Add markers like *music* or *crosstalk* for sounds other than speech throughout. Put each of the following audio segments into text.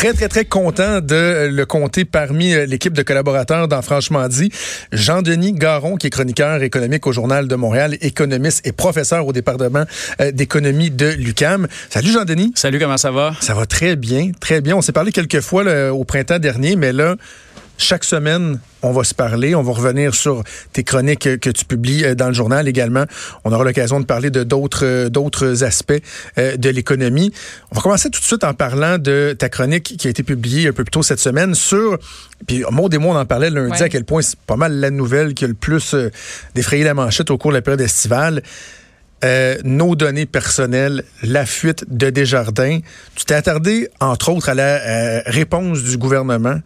Très, très, très content de le compter parmi euh, l'équipe de collaborateurs dans Franchement dit. Jean-Denis Garon, qui est chroniqueur économique au Journal de Montréal, économiste et professeur au département euh, d'économie de l'UCAM. Salut Jean-Denis. Salut, comment ça va? Ça va très bien, très bien. On s'est parlé quelques fois là, au printemps dernier, mais là, chaque semaine, on va se parler. On va revenir sur tes chroniques que tu publies euh, dans le journal également. On aura l'occasion de parler de d'autres euh, d'autres aspects euh, de l'économie. On va commencer tout de suite en parlant de ta chronique qui a été publiée un peu plus tôt cette semaine sur puis Maud et moi on en parlait lundi à quel point c'est pas mal la nouvelle qui a le plus défrayé la manchette au cours de la période estivale. nos données personnelles, la fuite de Desjardins. Tu t'es attardé, entre autres, à la réponse du gouvernement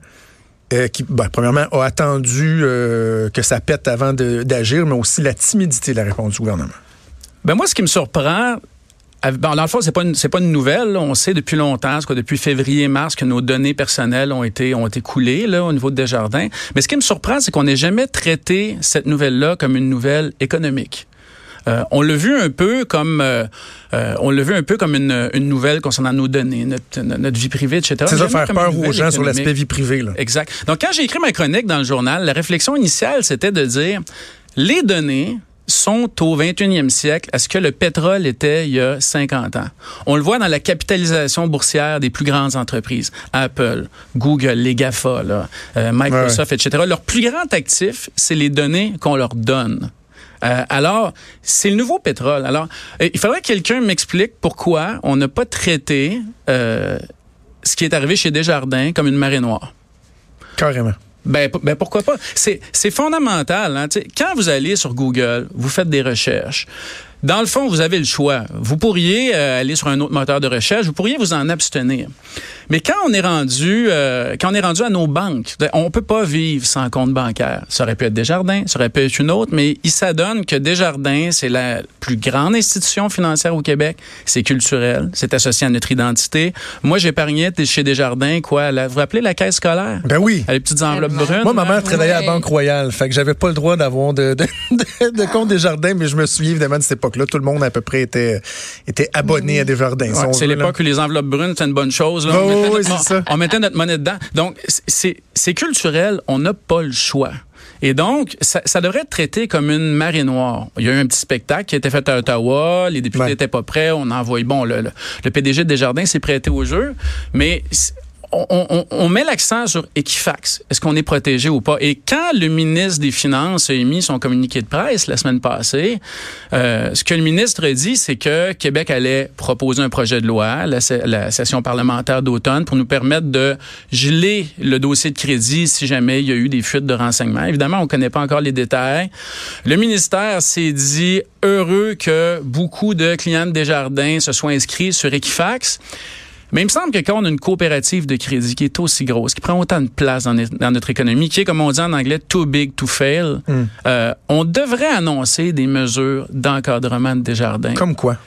euh, qui, ben, premièrement, a attendu euh, que ça pète avant d'agir, mais aussi la timidité de la réponse du gouvernement. Ben moi, ce qui me surprend, dans le fond, c'est pas pas une nouvelle. On sait depuis longtemps, depuis février-mars, que nos données personnelles ont été ont été coulées là au niveau de Desjardins. Mais ce qui me surprend, c'est qu'on n'ait jamais traité cette nouvelle-là comme une nouvelle économique. Euh, on l'a vu un peu comme euh, euh, on l'a vu un peu comme une, une, nouvelle concernant nos données, notre, notre vie privée, etc. C'est ça, faire peur aux gens sur l'aspect vie privée. Là. Exact. Donc, quand j'ai écrit ma chronique dans le journal, la réflexion initiale, c'était de dire les données sont au 21e siècle à ce que le pétrole était il y a 50 ans. On le voit dans la capitalisation boursière des plus grandes entreprises. Apple, Google, les GAFA, là, Microsoft, etc. Leur plus grand actif, c'est les données qu'on leur donne. Euh, alors, c'est le nouveau pétrole. Alors, euh, il faudrait que quelqu'un m'explique pourquoi on n'a pas traité euh, ce qui est arrivé chez Desjardins comme une marée noire. Carrément. Ben, ben pourquoi pas? C'est, fondamental. Hein? Quand vous allez sur Google, vous faites des recherches. Dans le fond, vous avez le choix. Vous pourriez aller sur un autre moteur de recherche, vous pourriez vous en abstenir. Mais quand on est rendu, euh, quand on est rendu à nos banques, on peut pas vivre sans compte bancaire. Ça aurait pu être Desjardins, ça aurait pu être une autre, mais il s'adonne que Desjardins, c'est la plus grande institution financière au Québec. C'est culturel, c'est associé à notre identité. Moi, j'épargnais chez Desjardins, quoi, vous vous rappelez la caisse scolaire? Ben oui. Les petites enveloppes brunes. Moi, ma mère travaillait à la Banque Royale, fait que j'avais pas le droit d'avoir de, de, *laughs* de, compte Desjardins, mais je me souviens évidemment de cette époque-là. Tout le monde à peu près était, était abonné à Desjardins. c'est l'époque où les enveloppes brunes, c'est une bonne chose. Là. On mettait notre monnaie dedans. Donc, c'est culturel. On n'a pas le choix. Et donc, ça, devrait être traité comme une marée noire. Il y a eu un petit spectacle qui a été fait à Ottawa, les députés n'étaient pas prêts, on a envoyé, bon, le, le, le PDG de Desjardins s'est prêté au jeu, mais on, met l'accent sur Equifax. Est-ce qu'on est protégé ou pas? Et quand le ministre des Finances a émis son communiqué de presse la semaine passée, euh, ce que le ministre a dit, c'est que Québec allait proposer un projet de loi, la, la session parlementaire d'automne, pour nous permettre de geler le dossier de crédit si jamais il y a eu des fuites de renseignements. Évidemment, on ne connaît pas encore les détails. Le ministère s'est dit heureux que beaucoup de clients de Desjardins se soient inscrits sur Equifax. Mais il me semble que quand on a une coopérative de crédit qui est aussi grosse, qui prend autant de place dans, notre économie, qui est, comme on dit en anglais, too big to fail, hmm. euh, on devrait annoncer des mesures d'encadrement de Desjardins. Comme quoi?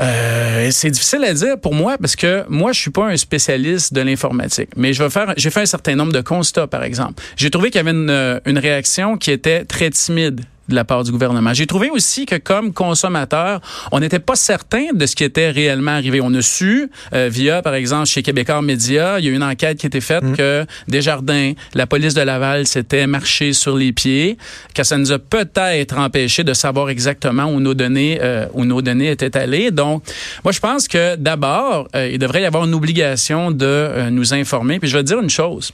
Euh, c'est difficile à dire pour moi parce que moi je suis pas un spécialiste de l'informatique, mais je vais faire j'ai fait un certain nombre de constats par exemple. J'ai trouvé qu'il y avait une, une réaction qui était très timide de la part du gouvernement. J'ai trouvé aussi que comme consommateur, on n'était pas certain de ce qui était réellement arrivé. On a su euh, via par exemple chez Québécois Média, il y a eu une enquête qui a été faite mm. que Desjardins, la police de Laval s'était marché sur les pieds, que ça nous a peut-être empêché de savoir exactement où nos données euh, où nos données étaient allées. Donc moi je pense que d'abord, euh, il devrait y avoir une obligation de nous informer. Puis je vais te dire une chose.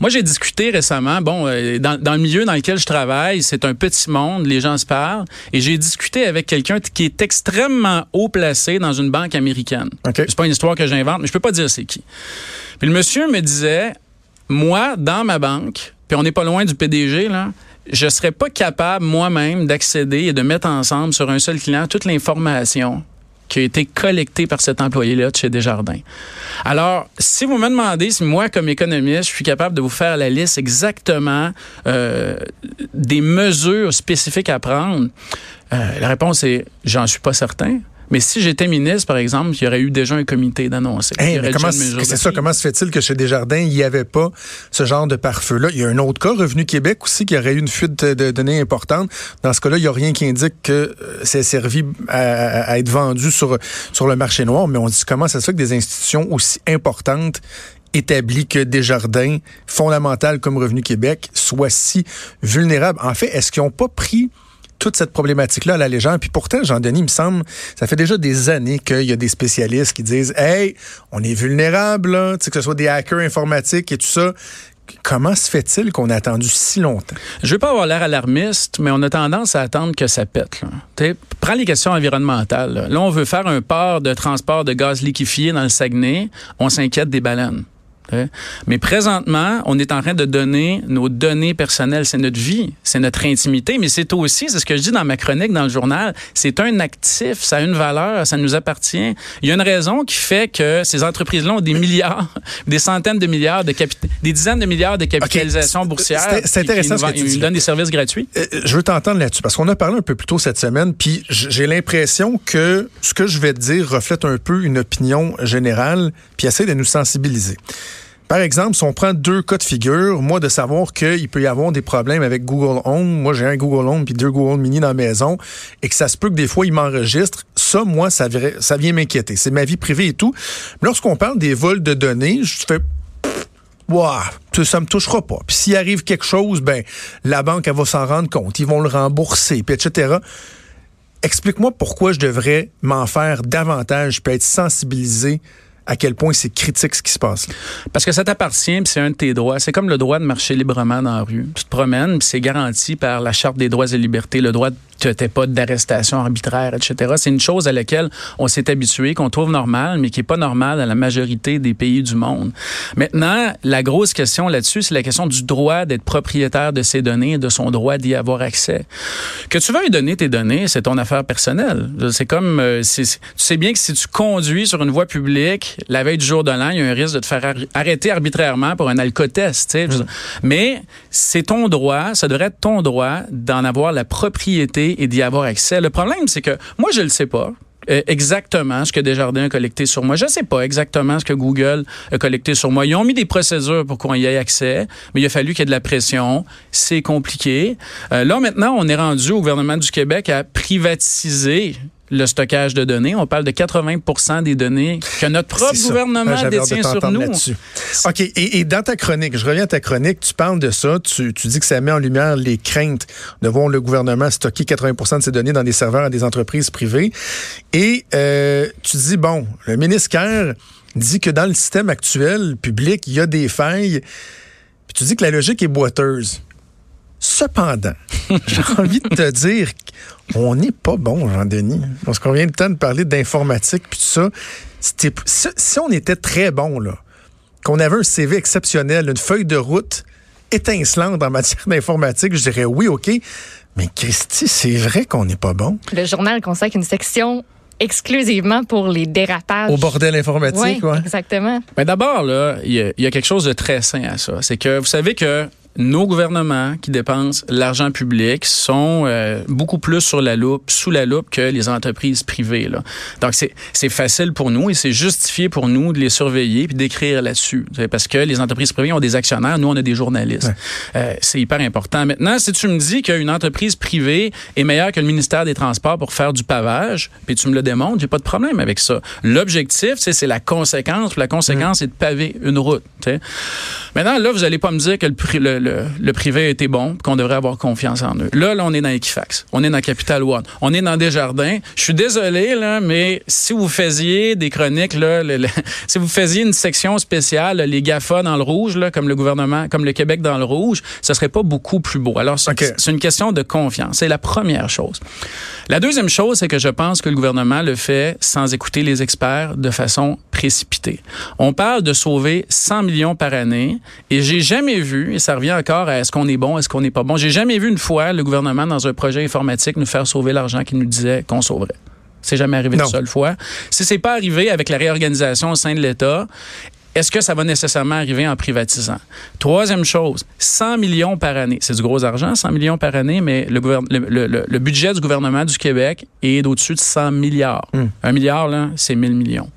Moi, j'ai discuté récemment, bon, euh, dans, le milieu dans lequel je travaille, c'est un petit monde, les gens se parlent, et j'ai discuté avec quelqu'un qui est extrêmement haut placé dans une banque américaine. C'est pas une histoire que j'invente, mais je peux pas dire c'est qui. Puis le monsieur me disait, moi, dans ma banque, puis on n'est pas loin du PDG, là, je serais pas capable moi-même d'accéder et de mettre ensemble sur un seul client toute l'information qui a été collecté par cet employé-là de chez Desjardins. Alors, si vous me demandez si moi, comme économiste, je suis capable de vous faire la liste exactement euh, des mesures spécifiques à prendre, euh, la réponse est j'en suis pas certain. Mais si j'étais ministre, par exemple, il y aurait eu déjà un comité d'annoncer. comment c'est ça? Comment se fait-il que chez Desjardins, il n'y avait pas ce genre de pare-feu-là? Il y a un autre cas, Revenu Québec aussi, qui aurait eu une fuite de données importante. Dans ce cas-là, il n'y a rien qui indique que euh, c'est servi à, être vendu sur, sur le marché noir. Mais on dit comment ça se fait que des institutions aussi importantes établies que Desjardins, fondamentales comme Revenu Québec, soient si vulnérables? En fait, est-ce qu'ils n'ont pas pris toute cette problématique-là à la légende. Puis pourtant, Jean-Denis, il me semble, ça fait déjà des années qu'il y a des spécialistes qui disent Hey, on est vulnérable, là, que ce soit des hackers informatiques et tout ça. Comment se fait-il qu'on a attendu si longtemps? Je veux pas avoir l'air alarmiste, mais on a tendance à attendre que ça pète. Là. Prends les questions environnementales. là, on veut faire un port de transport de gaz liquéfié dans le Saguenay. On s'inquiète des baleines. Mais présentement, on est en train de donner nos données personnelles. C'est notre vie, c'est notre intimité, mais c'est aussi, c'est ce que je dis dans ma chronique dans le journal, c'est un actif, ça a une valeur, ça nous appartient. Il y a une raison qui fait que ces entreprises-là ont des milliards, *laughs* des centaines de milliards de des dizaines de milliards de capitalisation boursière. C'est intéressant ce que tu dis. Ils donnent des services gratuits. Euh, je veux t'entendre là-dessus parce qu'on a parlé un peu plus tôt cette semaine, puis j'ai l'impression que ce que je vais te dire reflète un peu une opinion générale, puis essaie de nous sensibiliser. Par exemple, si on prend deux cas de figure, moi, de savoir qu'il peut y avoir des problèmes avec Google Home, moi j'ai un Google Home puis deux Google Mini dans la maison, et que ça se peut que des fois il m'enregistre, ça, moi, ça, vient m'inquiéter. C'est ma vie privée et tout. Lorsqu'on parle des vols de données, je fais Wow, ça me touchera pas. Puis s'il arrive quelque chose, ben la banque elle va s'en rendre compte, ils vont le rembourser, puis etc. Explique-moi pourquoi je devrais m'en faire davantage, puis être sensibilisé à quel point c'est critique ce qui se passe. Parce que ça t'appartient, c'est un de tes droits. C'est comme le droit de marcher librement dans la rue. Tu te promènes, c'est garanti par la Charte des droits et libertés, le droit de n'as pas d'arrestation arbitraire, etc. C'est une chose à laquelle on s'est habitué, qu'on trouve normale, mais qui est pas normale dans la majorité des pays du monde. Maintenant, la grosse question là-dessus, c'est la question du droit d'être propriétaire de ses données et de son droit d'y avoir accès. Que tu veuilles donner tes données, c'est ton affaire personnelle. C'est comme, euh, tu sais bien que si tu conduis sur une voie publique, la veille du jour de l'an, il y a un risque de te faire arrêter arbitrairement pour un alcotest. Mmh. Mais c'est ton droit, ça devrait être ton droit d'en avoir la propriété et d'y avoir accès. Le problème, c'est que moi, je le sais pas euh, exactement ce que Desjardins a collecté sur moi. Je ne sais pas exactement ce que Google a collecté sur moi. Ils ont mis des procédures pour qu'on y ait accès, mais il a fallu qu'il y ait de la pression. C'est compliqué. Euh, là, maintenant, on est rendu au gouvernement du Québec à privatiser le stockage de données. On parle de 80% des données que notre propre gouvernement détient sur nous. OK. Et, dans ta chronique, je reviens à ta chronique, tu parles de ça. Tu, dis que ça met en lumière les craintes de voir le gouvernement stocker 80% de ces données dans des serveurs à des entreprises privées. Et euh, tu dis, bon, le ministère dit que dans le système actuel public, il y a des failles. Puis tu dis que la logique est boiteuse. Cependant, *laughs* j'ai envie de te dire qu'on n'est pas bon, Jean-Denis. Parce qu'on vient de temps de parler d'informatique puis tout ça. Si on était très bon, là, qu'on avait un CV exceptionnel, une feuille de route étincelante en matière *laughs* d'informatique, je dirais oui, OK. Mais Christy, c'est vrai qu'on n'est pas bon. Le journal consacre une section exclusivement pour les dérapages. Au bordel informatique, oui. Exactement. Mais d'abord, là, il y, y, a quelque chose de très sain à ça. C'est que vous savez que nos gouvernements qui dépensent l'argent public sont euh, beaucoup plus sur la loupe, sous la loupe que les entreprises privées. Là. Donc, c'est facile pour nous et c'est justifié pour nous de les surveiller puis d'écrire là-dessus. Parce que les entreprises privées ont des actionnaires, nous, on a des journalistes. Euh, c'est hyper important. Maintenant, si tu me dis qu'une entreprise privée est meilleure que le ministère des Transports pour faire du pavage, puis tu me le démontres, j'ai pas de problème avec ça. L'objectif, c'est la conséquence. La conséquence, c'est de paver une route. T'sais. Maintenant, là, vous allez pas me dire que le, le, privé a été bon, qu'on devrait avoir confiance en eux. Là, là, on est dans Equifax. On est dans Capital One. On est dans Desjardins. Je suis désolé, là, mais si vous faisiez des chroniques, là, *laughs* si vous faisiez une section spéciale, les GAFA dans le rouge, là, comme le gouvernement, comme le Québec dans le rouge, ce serait pas beaucoup plus beau. Alors, c'est une question de confiance. C'est la première chose. La deuxième chose, c'est que je pense que le gouvernement le fait sans écouter les experts de façon précipitée. On parle de sauver 100 millions par année et j'ai jamais vu, et ça revient encore à est-ce qu'on est bon, est-ce qu'on n'est pas bon, j'ai jamais vu une fois le gouvernement dans un projet informatique nous faire sauver l'argent qu'il nous disait qu'on sauverait. C'est jamais arrivé une seule fois. Si c'est pas arrivé avec la réorganisation au sein de l'État, Est-ce que ça va nécessairement arriver en privatisant? Troisième chose, 100 millions par année. C'est du gros argent, 100 millions par année, mais le, le, le, budget du gouvernement du Québec est au-dessus de 100 milliards. Hmm. Un milliard, là, c'est 1000 millions.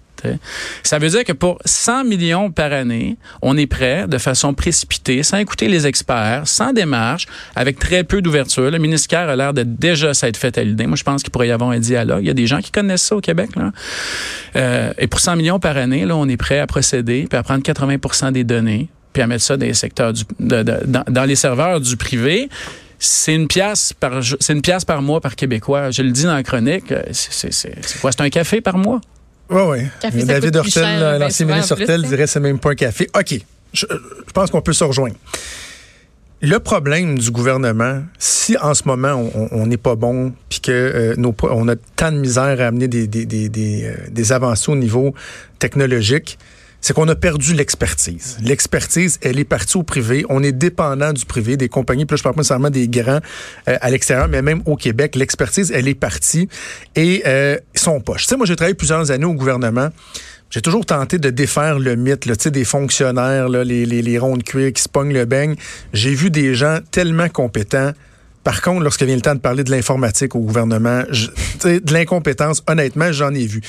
Ça veut dire que pour 100 millions par année, on est prêt de façon précipitée, sans écouter les experts, sans démarche, avec très peu d'ouverture. Le ministère a l'air de déjà s'être fait à l'idée. Moi, je pense qu'il pourrait y avoir un dialogue. Il y a des gens qui connaissent ça au Québec. Là. Euh, et pour 100 millions par année, là, on est prêt à procéder, puis à prendre 80% des données, puis à mettre ça dans les secteurs du, dans, les serveurs du privé c'est une pièce par c'est une pièce par mois par québécois. Je le dis dans la chronique, c'est quoi? C'est un café par mois? Oui, oui. David Hortel, l'ancien ministre Hortel, dirait c'est même pas un café. OK. Je, pense qu'on peut se rejoindre. Le problème du gouvernement, si en ce moment on n'est pas bon, puis que euh, nos, on a tant de misère à amener des, des, des, des, euh, des avancées au niveau technologique, c'est qu'on a perdu l'expertise. L'expertise, elle est partie au privé. On est dépendant du privé, des compagnies. Puis là, je parle pas nécessairement des grands euh, à l'extérieur, mais même au Québec, l'expertise, elle est partie et euh, sont poches. Tu sais, moi, j'ai travaillé plusieurs années au gouvernement. J'ai toujours tenté de défaire le mythe là, des fonctionnaires, là, les, les, les ronds de cuir qui se pognent le beigne. J'ai vu des gens tellement compétents. Par contre, lorsque vient le temps de parler de l'informatique au gouvernement, je, de l'incompétence, honnêtement, j'en ai vu.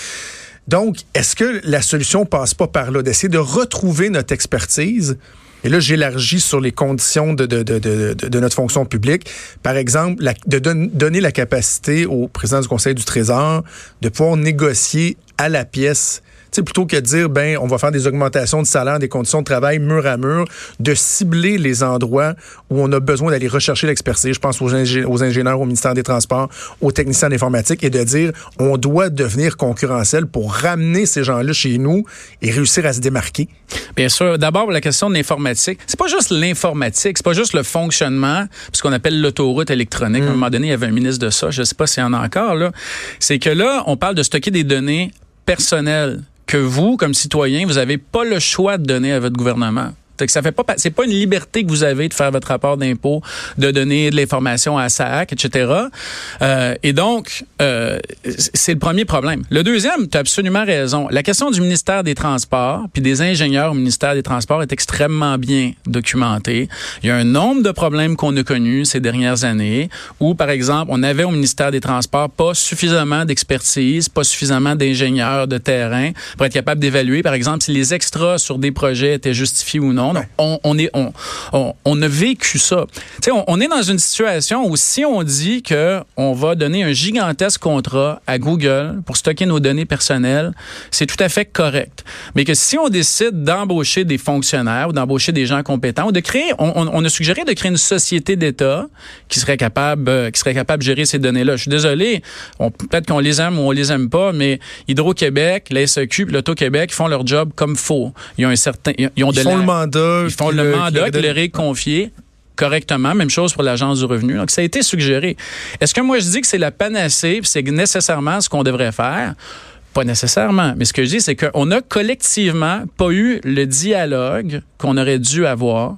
Donc, est-ce que la solution passe pas par là, d'essayer de retrouver notre expertise? Et là, j'élargis sur les conditions de, notre fonction publique. Par exemple, de donner la capacité au président du Conseil du Trésor de pouvoir négocier à la pièce sais, plutôt que de dire, ben, on va faire des augmentations de salaire, des conditions de travail mur à mur, de cibler les endroits où on a besoin d'aller rechercher l'expertise. Je pense aux, aux, ingénieurs au ministère des Transports, aux techniciens d'informatique et de dire, on doit devenir concurrentiel pour ramener ces gens-là chez nous et réussir à se démarquer. Bien sûr. D'abord, la question de l'informatique. C'est pas juste l'informatique, c'est pas juste le fonctionnement, ce qu'on appelle l'autoroute électronique. À un mm. moment donné, il y avait un ministre de ça. Je sais pas s'il y en a encore, là. C'est que là, on parle de stocker des données personnelles que vous, comme citoyen, vous n'avez pas le choix de donner à votre gouvernement. Ça fait pas, c'est pas une liberté que vous avez de faire votre rapport d'impôt, de donner de l'information à SAC, etc. Euh, et donc, euh, c'est le premier problème. Le deuxième, tu as absolument raison. La question du ministère des Transports puis des ingénieurs au ministère des Transports est extrêmement bien documentée. Il y a un nombre de problèmes qu'on a connus ces dernières années où, par exemple, on avait au ministère des Transports pas suffisamment d'expertise, pas suffisamment d'ingénieurs de terrain pour être capable d'évaluer, par exemple, si les extras sur des projets étaient justifiés ou non. On, est, on, a vécu ça. On, on, est dans une situation où si on dit que on va donner un gigantesque contrat à Google pour stocker nos données personnelles, c'est tout à fait correct. Mais que si on décide d'embaucher des fonctionnaires ou d'embaucher des gens compétents ou de créer, on, a suggéré de créer une société d'État qui serait capable, euh, qui serait capable de gérer ces données-là. Je suis désolé, peut-être qu'on les aime ou on les aime pas, mais Hydro-Québec, la SEQ, l'Auto-Québec font leur job comme faut. Ils ont un certain, ils ont de font le mandat ils font le, mandat qui leur est confié correctement. Même chose pour l'Agence du revenu. Donc, ça a été suggéré. Est-ce que moi, je dis que c'est la panacée, c'est nécessairement ce qu'on devrait faire? Pas nécessairement. Mais ce que je dis, c'est qu'on n'a collectivement pas eu le dialogue qu'on aurait dû avoir.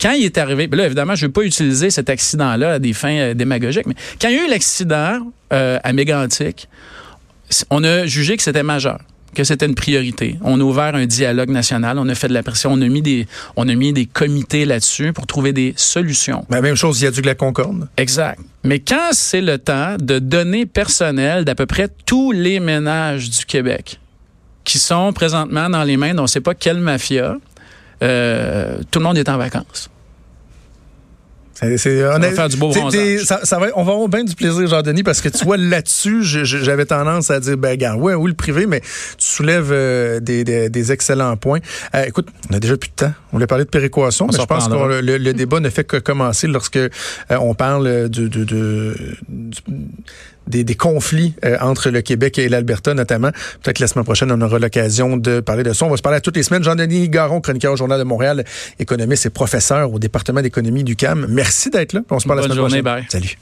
Quand il est arrivé, là, évidemment, je ne veux pas utiliser cet accident-là à des fins euh, démagogiques, mais quand il y a eu l'accident euh, à Mégantic, on a jugé que c'était majeur que c'était une priorité. On a ouvert un dialogue national, on a fait de la pression, on a mis des, on a mis des comités là-dessus pour trouver des solutions. La même chose, il y a du la Concorde. Exact. Mais quand c'est le temps de données personnelles d'à peu près tous les ménages du Québec qui sont présentement dans les mains on ne sait pas quelle mafia, euh, tout le monde est en vacances. C'est, on, va faire du beau ça, ça, va, on va avoir bien du plaisir, Jean-Denis, parce que tu vois, là-dessus, j'avais tendance à dire, ben, gars, ouais, oui, le privé, mais tu soulèves euh, des, des, des, excellents points. Euh, écoute, on a déjà plus de temps. On voulait parler de péréquation, mais je pense que le, le, débat ne fait que commencer lorsque euh, on parle de, de, de, des, des, conflits entre le Québec et l'Alberta notamment. Peut-être que la semaine prochaine, on aura l'occasion de parler de ça. On va se parler à toutes les semaines. Jean-Denis Garon, chroniqueur au Journal de Montréal, économiste et professeur au département d'économie du CAM. Merci d'être là. On se parle la semaine journée, prochaine. Salut.